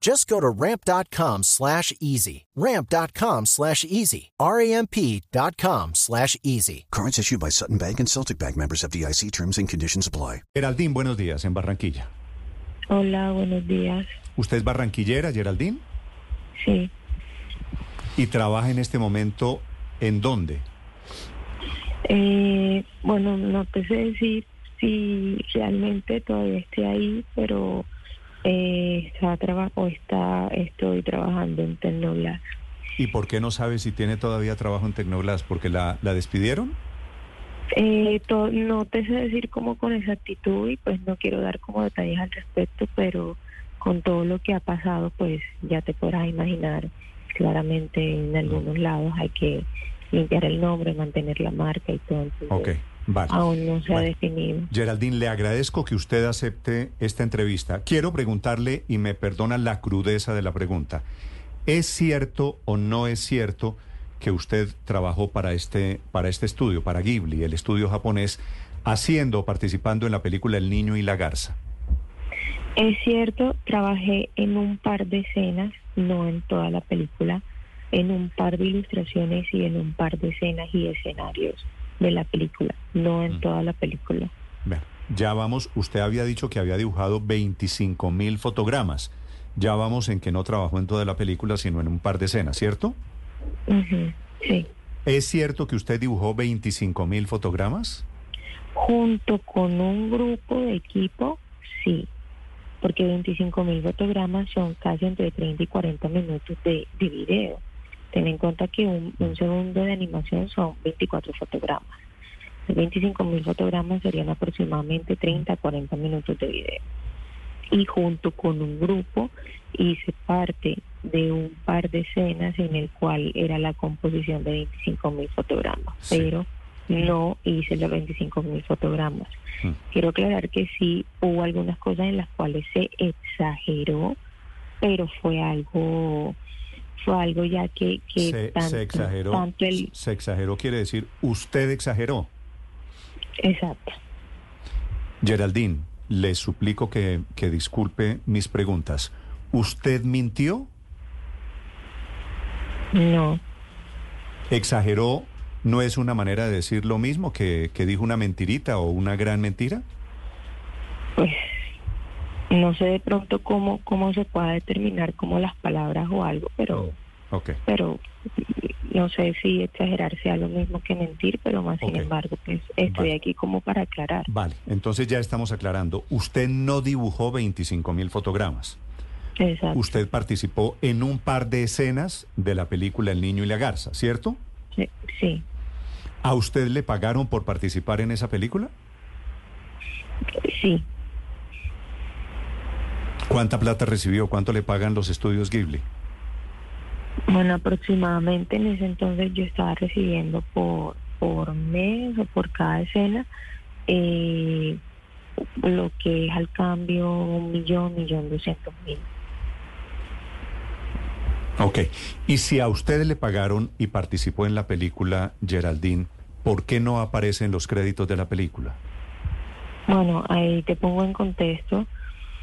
Just go to ramp.com slash easy. Ramp.com slash easy. R-A-M-P.com slash easy. Cards issued by Sutton Bank and Celtic Bank members of DIC terms and conditions apply. Geraldine, buenos días, en Barranquilla. Hola, buenos días. ¿Usted es barranquillera, Geraldine? Sí, ¿Y trabaja en este momento en dónde? eh, bueno, no te sé decir si realmente todavía estoy ahí, pero eh, está traba- o está, estoy trabajando en Tecnoblas. ¿Y por qué no sabe si tiene todavía trabajo en Tecnoglass? ¿Porque la, la despidieron? Eh, to- no te sé decir como con exactitud y pues no quiero dar como detalles al respecto, pero con todo lo que ha pasado, pues ya te podrás imaginar claramente en algunos lados hay que limpiar el nombre, mantener la marca y todo. entonces, Ok, vale. Aún no se ha definido. Geraldine, le agradezco que usted acepte esta entrevista. Quiero preguntarle, y me perdona la crudeza de la pregunta, ¿es cierto o no es cierto que usted trabajó para este, para este estudio, para Ghibli, el estudio japonés, haciendo, participando en la película El Niño y la Garza? Es cierto, trabajé en un par de escenas, no en toda la película, en un par de ilustraciones y en un par de escenas y escenarios de la película, no en Mm. toda la película. Bueno, ya vamos, usted había dicho que había dibujado 25 mil fotogramas. Ya vamos en que no trabajó en toda la película, sino en un par de escenas, ¿cierto? Sí. ¿Es cierto que usted dibujó 25 mil fotogramas? Junto con un grupo de equipo, sí, porque 25 mil fotogramas son casi entre 30 y 40 minutos de, de video. Ten en cuenta que un, un segundo de animación son 24 fotogramas. 25 mil fotogramas serían aproximadamente 30 a 40 minutos de video. Y junto con un grupo hice parte de un par de escenas en el cual era la composición de 25 mil fotogramas, Sí. pero no hice los 25 mil fotogramas. Mm. Quiero aclarar que sí hubo algunas cosas en las cuales se exageró, pero fue algo fue algo ya que, que Se, tanto, se exageró. tanto el Se exageró quiere decir, usted exageró. exacto Geraldine, le suplico que, que disculpe mis preguntas. ¿Usted mintió? no ¿Exageró no es una manera de decir lo mismo que, que dijo una mentirita o una gran mentira? pues no sé de pronto cómo cómo se pueda determinar como las palabras o algo pero Ok. pero no sé si exagerar sea lo mismo que mentir pero más sin embargo pues estoy Vale. aquí como para aclarar Vale, entonces ya estamos aclarando. Usted no dibujó 25 mil fotogramas. exacto Usted participó en un par de escenas de la película El Niño y la Garza, ¿cierto? sí, sí ¿A usted le pagaron por participar en esa película? sí ¿Cuánta plata recibió? ¿Cuánto le pagan los estudios Ghibli? Bueno, aproximadamente en ese entonces yo estaba recibiendo por, por mes o por cada escena eh, lo que es al cambio un millón, millón doscientos mil. Ok. Y si a usted le pagaron y participó en la película Geraldine, ¿por qué no aparece en los créditos de la película? Bueno, ahí te pongo en contexto.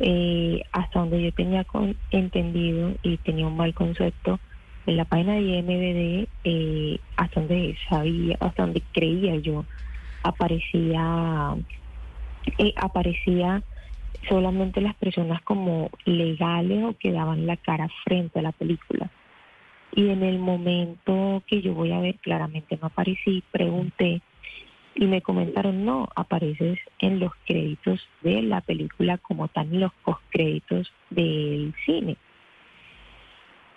Eh, hasta donde yo tenía con- entendido y tenía un mal concepto, en la página de IMDB, eh, hasta donde sabía, hasta donde creía yo, aparecía, eh, aparecía solamente las personas como legales o que daban la cara frente a la película. Y en el momento que yo voy a ver, claramente no aparecí, pregunté y me comentaron, no, apareces en los créditos de la película como tal, en los postcréditos del cine.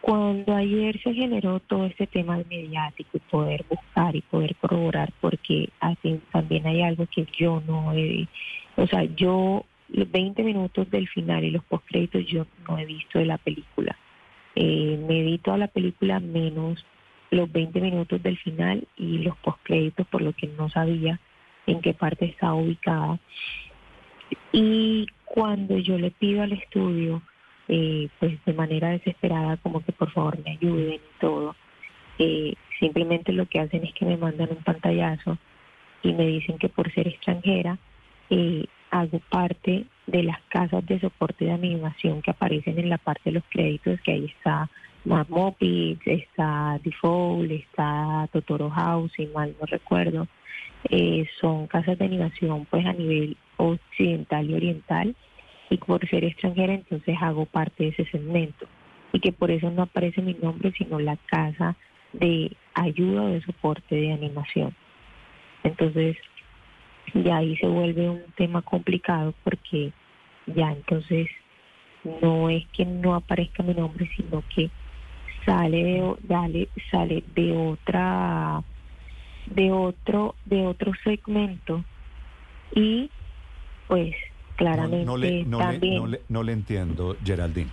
Cuando ayer se generó todo este tema mediático y poder buscar y poder corroborar, porque así también hay algo que yo no he, o sea, yo los 20 minutos del final y los postcréditos yo no he visto de la película. Eh, me vi toda la película menos los 20 minutos del final y los postcréditos, por lo que no sabía en qué parte estaba ubicada. Y cuando yo le pido al estudio eh, pues de manera desesperada como que por favor me ayuden y todo. Eh, simplemente lo que hacen es que me mandan un pantallazo y me dicen que por ser extranjera eh, hago parte de las casas de soporte de animación que aparecen en la parte de los créditos, que ahí está Mopix, está Default, está Totoro House, si mal no recuerdo. son casas de animación pues a nivel occidental y oriental y por ser extranjera entonces hago parte de ese segmento y que por eso no aparece mi nombre sino la casa de ayuda o de soporte de animación. Entonces ya ahí se vuelve un tema complicado porque ya entonces no es que no aparezca mi nombre sino que sale de, dale, sale de otra de otro de otro segmento y pues claramente no, le, no, le, entiendo, Geraldine.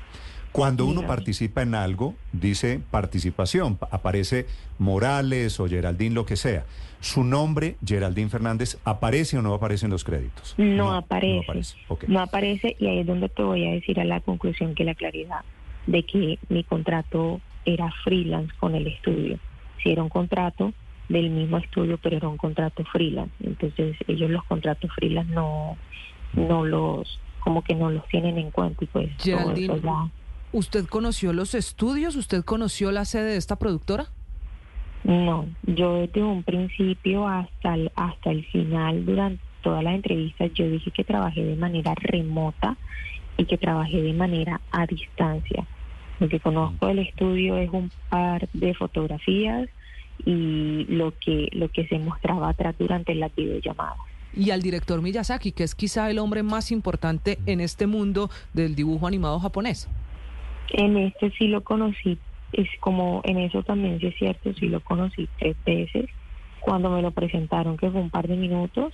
Cuando uno participa en algo, dice participación, aparece Morales o Geraldine, lo que sea. ¿Su nombre, Geraldine Fernández, aparece o no aparece en los créditos? No, aparece. No aparece. y ahí es donde te voy a decir a la conclusión que la claridad de que mi contrato era freelance con el estudio. Si era un contrato del mismo estudio, pero era un contrato freelance. Entonces ellos los contratos freelance no, no los, como que no los tienen en cuenta y pues ¿Usted conoció los estudios? ¿Usted conoció la sede de esta productora? No, yo desde un principio hasta el, hasta el final, durante todas las entrevistas, yo dije que trabajé de manera remota y que trabajé de manera a distancia. Lo que conozco del estudio es un par de fotografías y lo que, lo que se mostraba atrás durante las videollamadas y al director Miyazaki, que es quizá el hombre más importante en este mundo del dibujo animado japonés. En este sí lo conocí, es como en eso también sí es cierto, sí lo conocí tres veces. Cuando me lo presentaron, que fue un par de minutos,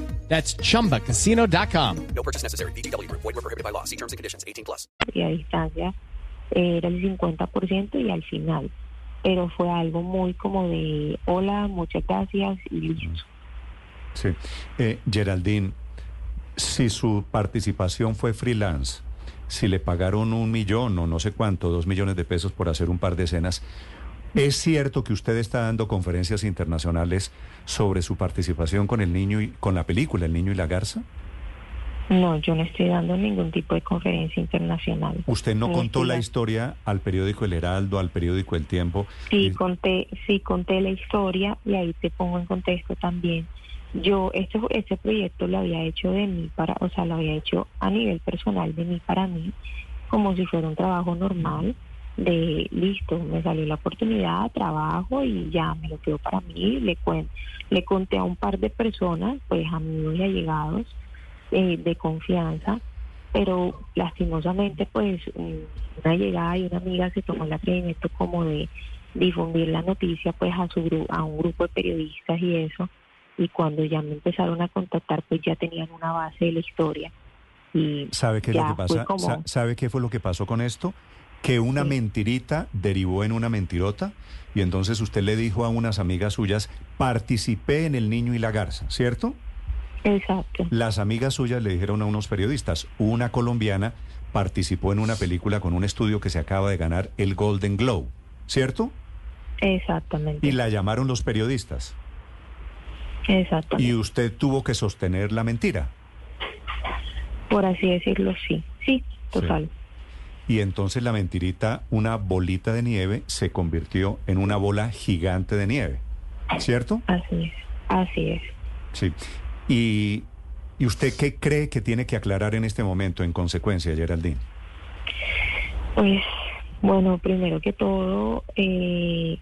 That's chumbacasino.com. No purchase necessary. BGW. Void were prohibited by law. See terms and conditions 18 plus. Y a distancia era el 50% y al final. Pero fue algo muy como de hola, muchas gracias y listo. Sí. Eh, Geraldine, si su participación fue freelance, si le pagaron un millón o no sé cuánto, dos millones de pesos por hacer un par de escenas, ¿Es cierto que usted está dando conferencias internacionales sobre su participación con el niño y con la película El niño y la garza? No, yo no estoy dando ningún tipo de conferencia internacional. ¿Usted no, contó la historia al periódico El Heraldo, al periódico El Tiempo? Sí, conté, sí, conté la historia y ahí te pongo en contexto también. Yo este, este proyecto lo había hecho de mí para, o sea, lo había hecho a nivel personal de mí para mí, como si fuera un trabajo normal de listo, me salió la oportunidad, trabajo y ya me lo quedo para mí. Le, le conté a un par de personas, pues amigos y allegados eh, de confianza, pero lastimosamente pues una llegada y una amiga se tomó el atrevimiento como de difundir la noticia pues a su a un grupo de periodistas y eso y cuando ya me empezaron a contactar pues ya tenían una base de la historia y sabe qué es lo que pasa sabe qué fue lo que pasó con esto que una mentirita derivó en una mentirota y entonces usted le dijo a unas amigas suyas, participé en El Niño y la Garza, ¿cierto? Exacto. Las amigas suyas le dijeron a unos periodistas, una colombiana participó en una película con un estudio que se acaba de ganar el Golden Globe, ¿cierto? Exactamente. Y la llamaron los periodistas. Exacto. Y usted tuvo que sostener la mentira. Por así decirlo, sí. Sí, total. Y entonces la mentirita, una bolita de nieve, se convirtió en una bola gigante de nieve. ¿Cierto? Así es. Así es. Sí. ¿Y, ¿Y usted qué cree que tiene que aclarar en este momento, en consecuencia, Geraldine? Pues, bueno, primero que todo, eh,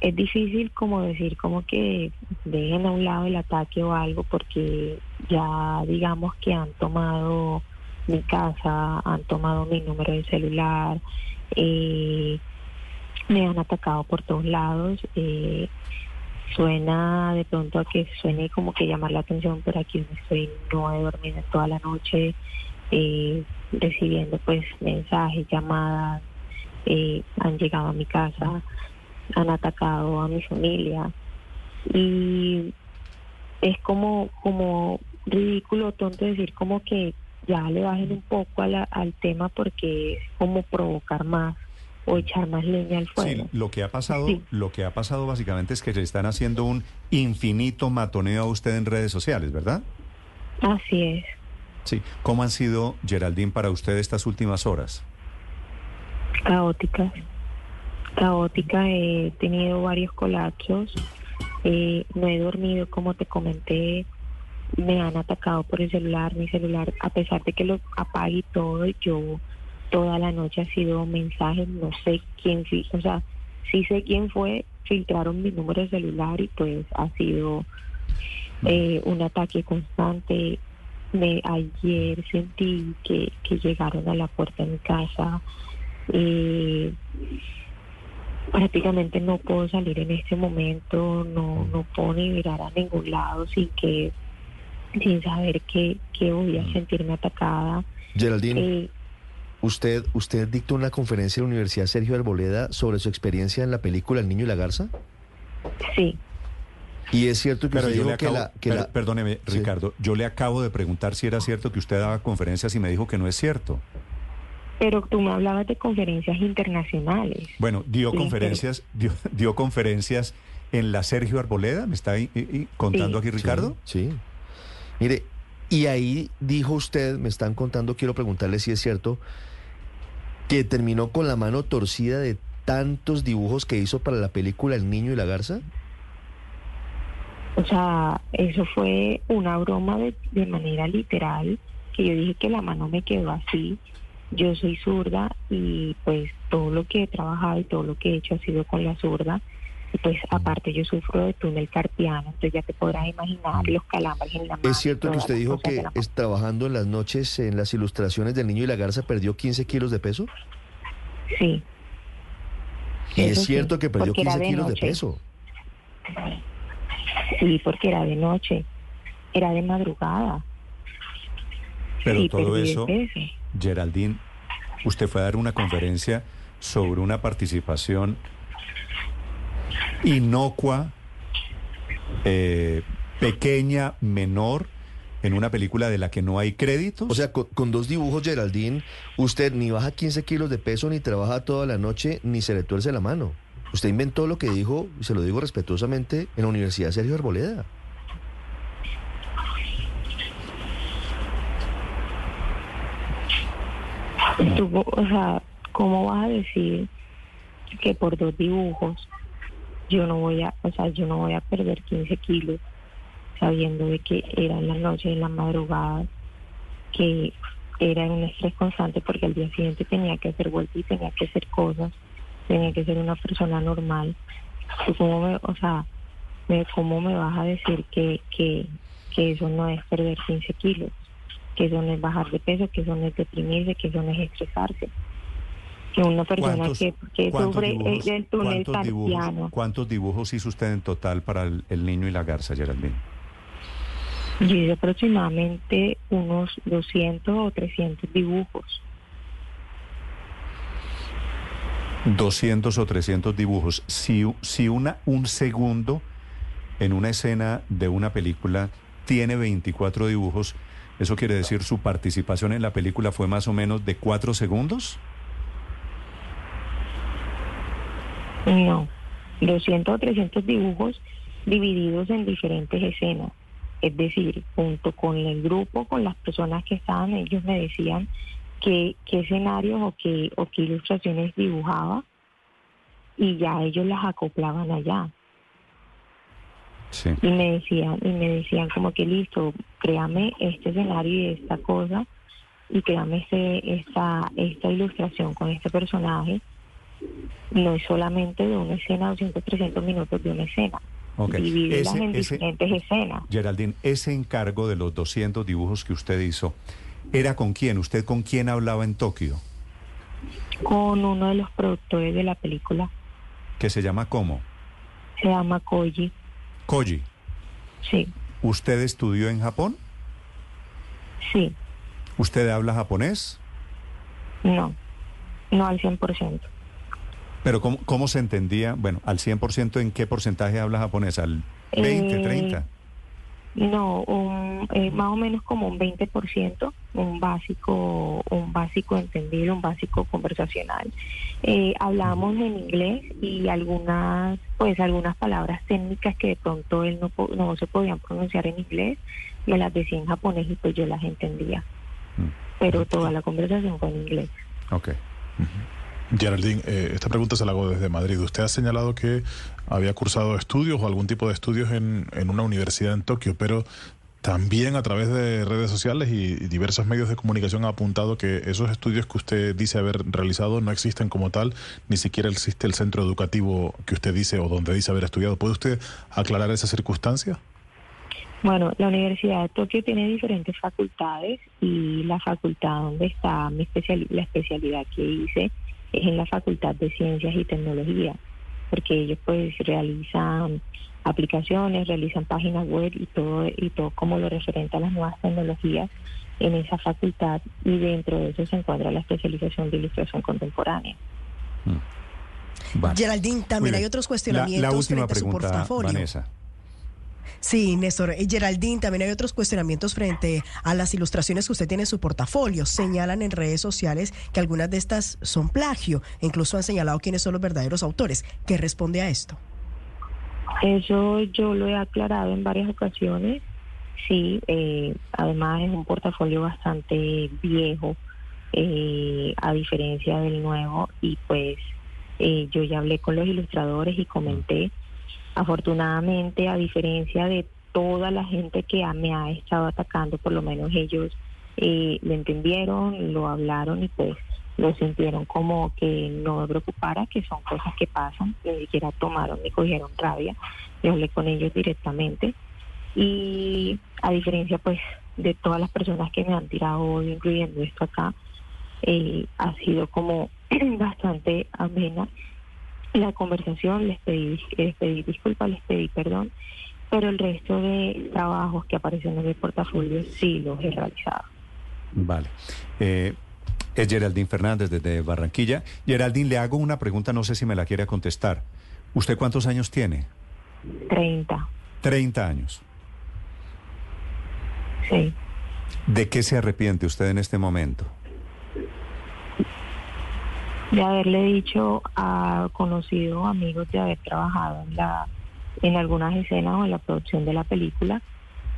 es difícil como decir como que dejen a un lado el ataque o algo porque ya digamos que han tomado mi casa, han tomado mi número de celular, eh, me han atacado por todos lados. Eh, suena de pronto a que suene como que llamar la atención, pero aquí estoy, no he dormido toda la noche, eh, recibiendo pues mensajes, llamadas, eh, han llegado a mi casa, han atacado a mi familia y es como, como ridículo, tonto decir como que ya le bajen un poco a la- al tema porque es como provocar más o echar más leña al fuego. Sí, lo que ha pasado, Sí. lo que ha pasado básicamente es que le están haciendo un infinito matoneo a usted en redes sociales, ¿verdad? Así es. Sí. ¿Cómo han sido, Geraldine, para usted estas últimas horas? caótica. Caótica, he tenido varios colapsos, eh, no he dormido, como te comenté, me han atacado por el celular, mi celular, a pesar de que lo apague y todo, yo toda la noche ha sido mensajes, no sé quién, o sea, sí sé quién fue, filtraron mi número de celular y pues ha sido eh, un ataque constante. Me, ayer sentí que, que llegaron a la puerta de mi casa. Eh, prácticamente no puedo salir en este momento, no, no puedo ni mirar a ningún lado sin que, sin saber que, que voy a sentirme atacada. Geraldine, Eh, ¿usted, ¿usted dictó una conferencia en la Universidad Sergio Arboleda sobre su experiencia en la película El Niño y la Garza? sí, Y es cierto que Pero usted yo dijo que acabo, la... que per- la- perdóneme, Sí. Ricardo, yo le acabo de preguntar si era cierto que usted daba conferencias y me dijo que no es cierto. pero tú me hablabas de conferencias internacionales. Bueno, dio Sí, conferencias, dio, dio conferencias en la Sergio Arboleda, ¿me está ahí- y- y contando Sí. aquí Ricardo? Sí. Mire, y ahí dijo usted, me están contando, quiero preguntarle si es cierto, que terminó con la mano torcida de tantos dibujos que hizo para la película El Niño y la Garza. O sea, eso fue una broma de, de manera literal, que yo dije que la mano me quedó así. Yo soy zurda y pues todo lo que he trabajado y todo lo que he hecho ha sido con la zurda. Y pues aparte yo sufro de túnel carpiano, entonces ya te podrás imaginar los calambres en la mano. ¿Es cierto que usted dijo que es, trabajando en las noches en las ilustraciones del Niño y la Garza perdió 15 kilos de peso? Sí, Y Eso es sí, cierto que perdió porque era 15 de kilos de peso. sí, porque era de noche, era de madrugada. Pero sí, todo eso. Geraldine, usted fue a dar una conferencia sobre una participación inocua, eh, pequeña, menor, en una película de la que no hay créditos. O sea, con, con dos dibujos, Geraldine, usted ni baja 15 kilos de peso, ni trabaja toda la noche, ni se le tuerce la mano. Usted inventó lo que dijo, y se lo digo respetuosamente, en la Universidad Sergio Arboleda. Tú, o sea, ¿cómo vas a decir que por dos dibujos yo no voy a, o sea, yo no voy a perder 15 kilos sabiendo de que era en la noche, en la madrugada, que era un estrés constante porque al día siguiente tenía que hacer vuelta y tenía que hacer cosas, tenía que ser una persona normal. ¿Tú cómo me, o sea, cómo me vas a decir que, que, que eso no es perder 15 kilos? que eso no es bajar de peso, que eso no es deprimirse, que eso no es estresarse. Que una persona ¿Cuántos- que, que sufre dibujos- del túnel cuántos dibujos- carpiano. ¿Cuántos dibujos hizo usted en total para el, el niño y la garza, Geraldine? Yo hice aproximadamente unos 200 o 300 dibujos. 200 o 300 dibujos. Si, si una, un segundo en una escena de una película tiene 24 dibujos, ¿eso quiere decir su participación en la película fue más o menos de 4 segundos? No, 200 o 300 dibujos divididos en diferentes escenas. Es decir, junto con el grupo, con las personas que estaban, ellos me decían qué, qué escenarios o qué, o qué ilustraciones dibujaba y ya ellos las acoplaban allá. Sí. Y me decían, y me decían como que listo, créame este escenario y esta cosa, y créame este, esta, esta ilustración con este personaje. No es solamente de una escena, 200, 300 minutos de una escena. Ok. Divídelas Ese- en ese- diferentes escenas. Geraldine, ese encargo de los 200 dibujos que usted hizo, ¿era con quién? ¿Usted con quién hablaba en Tokio? Con uno de los productores de la película, Que se llama ¿cómo? se llama Koji. Koji. Sí, ¿Usted estudió en Japón? sí, ¿Usted habla japonés? no, no al 100%. Pero ¿cómo, cómo se entendía? Bueno, al 100% ¿en qué porcentaje habla japonés? ¿Al 20, Eh, 30? No, un, eh, más o menos como un 20%, un básico, un básico entendido, un básico conversacional. Eh, hablamos en inglés y algunas, pues algunas palabras técnicas que de pronto él no, no se podían pronunciar en inglés, me las decía en japonés y pues yo las entendía. Mm. Pero toda la conversación fue en inglés. Ok. Geraldine, eh, esta pregunta se la hago desde Madrid. Usted ha señalado que había cursado estudios o algún tipo de estudios en, en una universidad en Tokio, pero también a través de redes sociales y, diversos medios de comunicación ha apuntado que esos estudios que usted dice haber realizado no existen como tal, ni siquiera existe el centro educativo que usted dice o donde dice haber estudiado. ¿Puede usted aclarar esa circunstancia? Bueno, la Universidad de Tokio tiene diferentes facultades y la facultad donde está mi especial, la especialidad que hice es en la Facultad de Ciencias y Tecnología, porque ellos pues realizan aplicaciones, realizan páginas web y todo y todo como lo referente a las nuevas tecnologías en esa facultad y dentro de eso se encuentra la especialización de ilustración contemporánea. Vale. Geraldine, Muy también bien. hay otros cuestionamientos La, la última frente a su pregunta, portafolio. Vanessa. Sí, Néstor. Geraldine, también hay otros cuestionamientos frente a las ilustraciones que usted tiene en su portafolio. Señalan en redes sociales que algunas de estas son plagio. Incluso han señalado quiénes son los verdaderos autores. ¿Qué responde a esto? Eso yo lo he aclarado en varias ocasiones. Sí, eh, además es un portafolio bastante viejo, eh, a diferencia del nuevo, y pues eh, yo ya hablé con los ilustradores y comenté. Afortunadamente, a diferencia de toda la gente que me ha estado atacando, por lo menos ellos eh, lo entendieron, lo hablaron y pues lo sintieron como que no me preocupara, que son cosas que pasan, ni siquiera tomaron ni cogieron rabia. Yo hablé con ellos directamente y a diferencia pues de todas las personas que me han tirado odio, incluyendo esto acá, eh, ha sido como bastante amena la conversación, les pedí, les pedí disculpas, les pedí perdón, pero el resto de trabajos que aparecen en mi portafolio sí los he realizado. Vale. Eh, es Geraldine Fernández desde Barranquilla. Geraldine, le hago una pregunta, no sé si me la quiere contestar. ¿Usted cuántos años tiene? 30, 30 años. sí. ¿De qué se arrepiente usted en este momento? De haberle dicho a conocidos amigos de haber trabajado en la en algunas escenas o en la producción de la película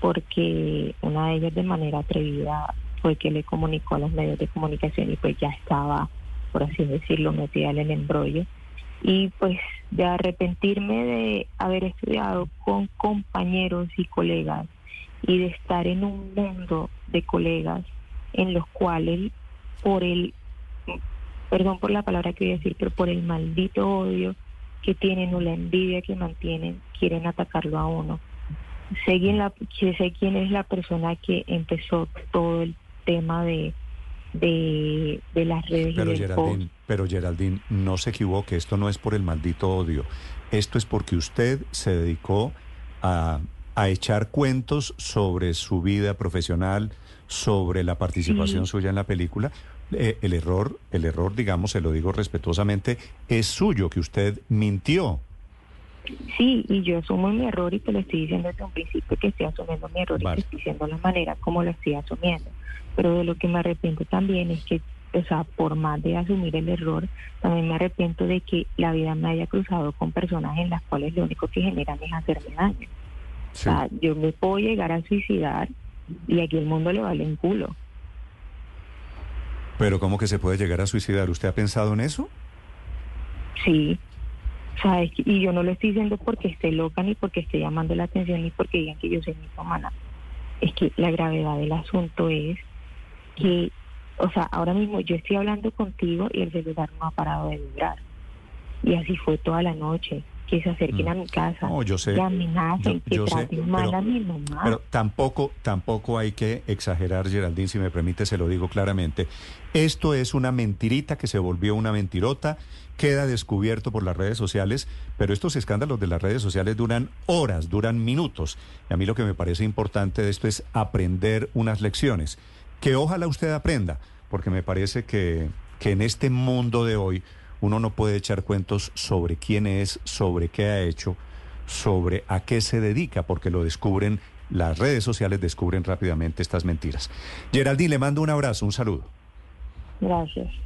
porque una de ellas de manera atrevida fue que le comunicó a los medios de comunicación y pues ya estaba por así decirlo metida en el embrollo. Y pues de arrepentirme de haber estudiado con compañeros y colegas y de estar en un mundo de colegas en los cuales por el perdón por la palabra que voy a decir, pero por el maldito odio que tienen o la envidia que mantienen, quieren atacarlo a uno. Sé quién, la, sé quién es la persona que empezó todo el tema de, de, de las redes Pero y Geraldine, pero Geraldine, no se equivoque, esto no es por el maldito odio. Esto es porque usted se dedicó a, a echar cuentos sobre su vida profesional, sobre la participación Sí. suya en la película. Eh, el error, el error, digamos, se lo digo respetuosamente, es suyo, que usted mintió. Sí, y yo asumo mi error y te lo estoy diciendo desde un principio que estoy asumiendo mi error Vale. y te estoy diciendo la manera como lo estoy asumiendo. Pero de lo que me arrepiento también es que o sea, por más de asumir el error, también me arrepiento de que la vida me haya cruzado con personas en las cuales lo único que generan es hacerme daño. O sea, yo me puedo llegar a suicidar y aquí el mundo le vale un culo. Pero ¿cómo que se puede llegar a suicidar? ¿Usted ha pensado en eso? Sí. O sea, es que- y yo no lo estoy diciendo porque esté loca, ni porque esté llamando la atención, ni porque digan que yo soy humana. Es que la gravedad del asunto es que, o sea, ahora mismo yo estoy hablando contigo y el celular no ha parado de vibrar. Y así fue toda la noche. Que se acerquen Mm. a mi casa, No, yo sé. que amenacen, Yo- que sé, mal pero- a mi mamá. Pero tampoco, tampoco hay que exagerar, Geraldine, si me permite, se lo digo claramente. Esto es una mentirita que se volvió una mentirota, queda descubierto por las redes sociales, pero estos escándalos de las redes sociales duran horas, duran minutos. Y a mí lo que me parece importante de esto es aprender unas lecciones, que ojalá usted aprenda, porque me parece que, que en este mundo de hoy uno no puede echar cuentos sobre quién es, sobre qué ha hecho, sobre a qué se dedica, porque lo descubren, las redes sociales descubren rápidamente estas mentiras. Geraldine, le mando un abrazo, un saludo. Gracias.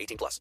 18 plus.